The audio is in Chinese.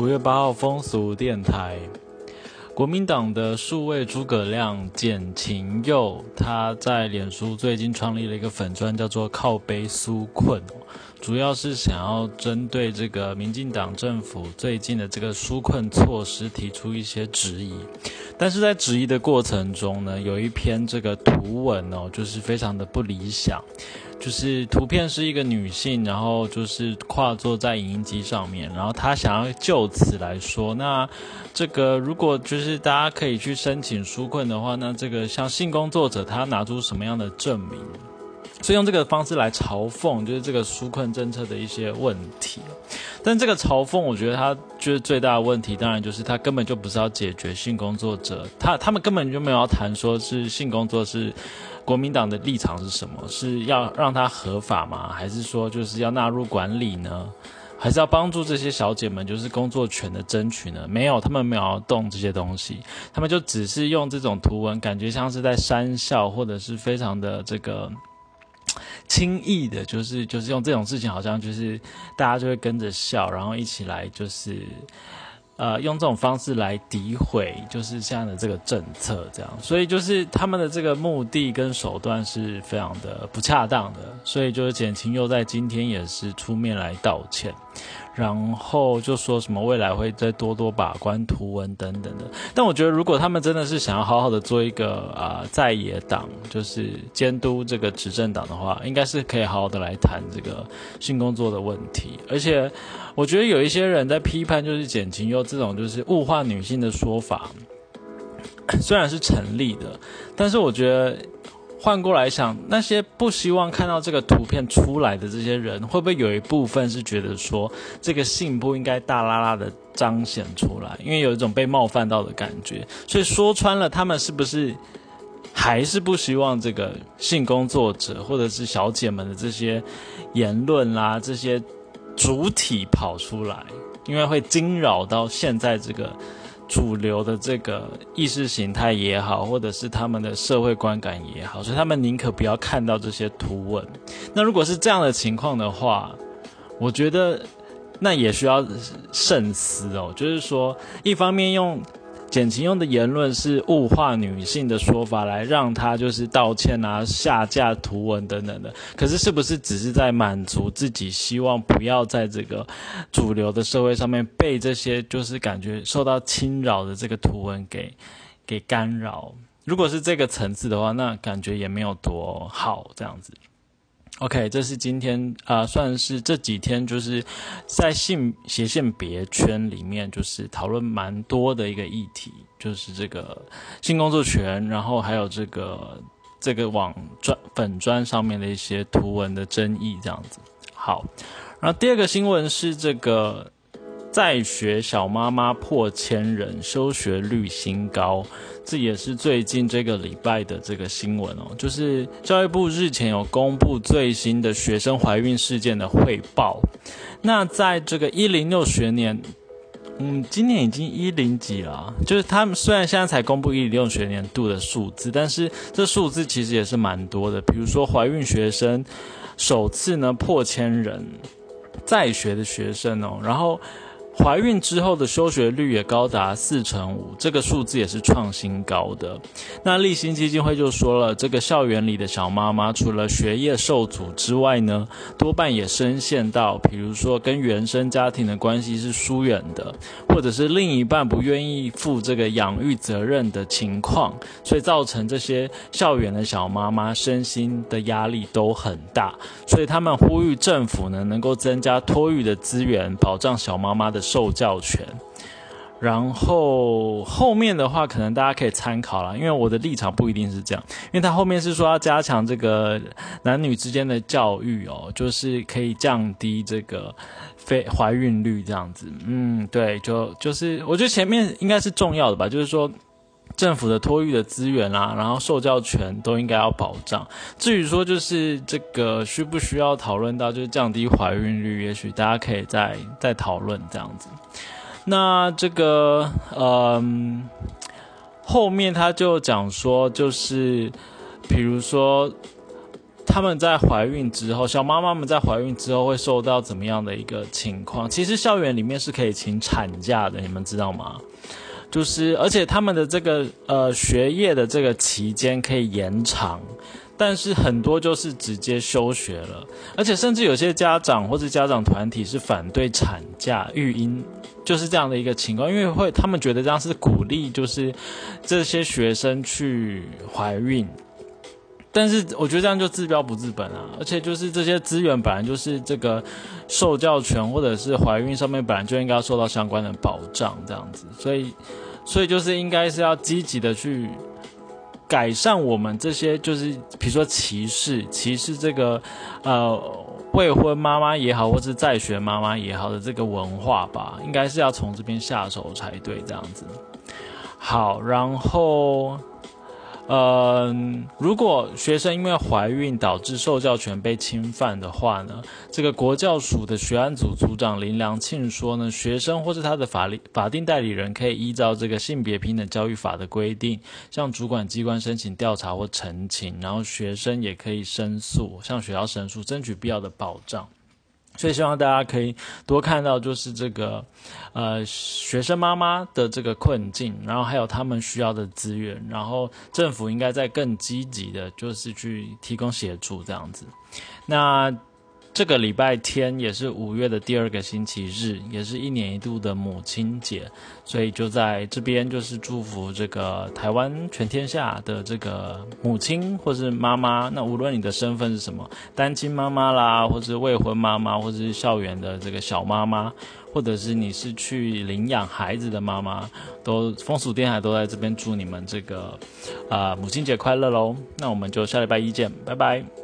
五月八号风俗电台，国民党的数位诸葛亮简晴佑，他在脸书最近创立了一个粉专，叫做“靠背纾困”，主要是想要针对这个民进党政府最近的这个纾困措施提出一些质疑。但是在质疑的过程中呢，有一篇这个图文哦，就是非常的不理想。就是图片是一个女性，然后就是跨坐在影音机上面，然后她想要就此来说，那这个如果就是大家可以去申请纾困的话，那这个像性工作者她拿出什么样的证明？所以用这个方式来嘲讽，就是这个纾困政策的一些问题。但这个嘲讽，我觉得他就是最大的问题，当然就是他根本就不是要解决性工作者，他他们根本就没有要谈说是性工作是国民党的立场是什么，是要让它合法吗？还是说就是要纳入管理呢？还是要帮助这些小姐们就是工作权的争取呢？没有，他们没有要动这些东西，他们就只是用这种图文，感觉像是在讪笑，或者是非常的这个。轻易的，就是就是用这种事情，好像就是大家就会跟着笑，然后一起来，就是呃用这种方式来诋毁，就是现在的这个政策，这样，所以就是他们的这个目的跟手段是非常的不恰当的，所以就是简晴又在今天也是出面来道歉。然后就说什么未来会再多多把关图文等等的，但我觉得如果他们真的是想要好好的做一个啊在野党，就是监督这个执政党的话，应该是可以好好的来谈这个性工作的问题。而且我觉得有一些人在批判，就是简晴优这种就是物化女性的说法，虽然是成立的，但是我觉得。换过来想，那些不希望看到这个图片出来的这些人，会不会有一部分是觉得说，这个性不应该大拉拉的彰显出来，因为有一种被冒犯到的感觉。所以说穿了，他们是不是还是不希望这个性工作者或者是小姐们的这些言论啦，这些主体跑出来，因为会惊扰到现在这个。主流的这个意识形态也好，或者是他们的社会观感也好，所以他们宁可不要看到这些图文。那如果是这样的情况的话，我觉得那也需要慎思哦。就是说，一方面用。简晴用的言论是物化女性的说法，来让她就是道歉啊、下架图文等等的。可是，是不是只是在满足自己希望不要在这个主流的社会上面被这些就是感觉受到侵扰的这个图文给给干扰？如果是这个层次的话，那感觉也没有多好这样子。OK，这是今天啊，算是这几天就是在性斜线别圈里面，就是讨论蛮多的一个议题，就是这个性工作权，然后还有这个这个网专粉砖上面的一些图文的争议这样子。好，然后第二个新闻是这个在学小妈妈破千人，休学率新高。这也是最近这个礼拜的这个新闻哦，就是教育部日前有公布最新的学生怀孕事件的汇报。那在这个一零六学年，嗯，今年已经一零几了，就是他们虽然现在才公布一零六学年度的数字，但是这数字其实也是蛮多的。比如说怀孕学生首次呢破千人，在学的学生哦，然后。怀孕之后的休学率也高达四成五，这个数字也是创新高的。那立新基金会就说了，这个校园里的小妈妈，除了学业受阻之外呢，多半也深陷到，比如说跟原生家庭的关系是疏远的，或者是另一半不愿意负这个养育责任的情况，所以造成这些校园的小妈妈身心的压力都很大。所以他们呼吁政府呢，能够增加托育的资源，保障小妈妈的。受教权，然后后面的话可能大家可以参考了，因为我的立场不一定是这样，因为他后面是说要加强这个男女之间的教育哦，就是可以降低这个非怀孕率这样子。嗯，对，就就是我觉得前面应该是重要的吧，就是说政府的托育的资源啦，然后受教权都应该要保障。至于说就是这个需不需要讨论到就是降低怀孕率，也许大家可以再再讨论这样子。那这个嗯，后面他就讲说，就是比如说。他们在怀孕之后，小妈妈们在怀孕之后会受到怎么样的一个情况？其实校园里面是可以请产假的，你们知道吗？就是，而且他们的这个呃学业的这个期间可以延长，但是很多就是直接休学了，而且甚至有些家长或者家长团体是反对产假育婴，就是这样的一个情况，因为会他们觉得这样是鼓励，就是这些学生去怀孕。但是我觉得这样就治标不治本啊，而且就是这些资源本来就是这个受教权或者是怀孕上面本来就应该要受到相关的保障，这样子，所以所以就是应该是要积极的去改善我们这些就是比如说歧视歧视这个呃未婚妈妈也好，或是在学妈妈也好的这个文化吧，应该是要从这边下手才对，这样子。好，然后。嗯，如果学生因为怀孕导致受教权被侵犯的话呢，这个国教署的学案组组长林良庆说呢，学生或是他的法律法定代理人可以依照这个性别平等教育法的规定，向主管机关申请调查或澄清，然后学生也可以申诉，向学校申诉，争取必要的保障。所以希望大家可以多看到，就是这个，呃，学生妈妈的这个困境，然后还有他们需要的资源，然后政府应该在更积极的，就是去提供协助这样子。那。这个礼拜天也是五月的第二个星期日，也是一年一度的母亲节，所以就在这边就是祝福这个台湾全天下的这个母亲或是妈妈。那无论你的身份是什么，单亲妈妈啦，或是未婚妈妈，或者是校园的这个小妈妈，或者是你是去领养孩子的妈妈，都风俗电台都在这边祝你们这个啊母亲节快乐喽！那我们就下礼拜一见，拜拜。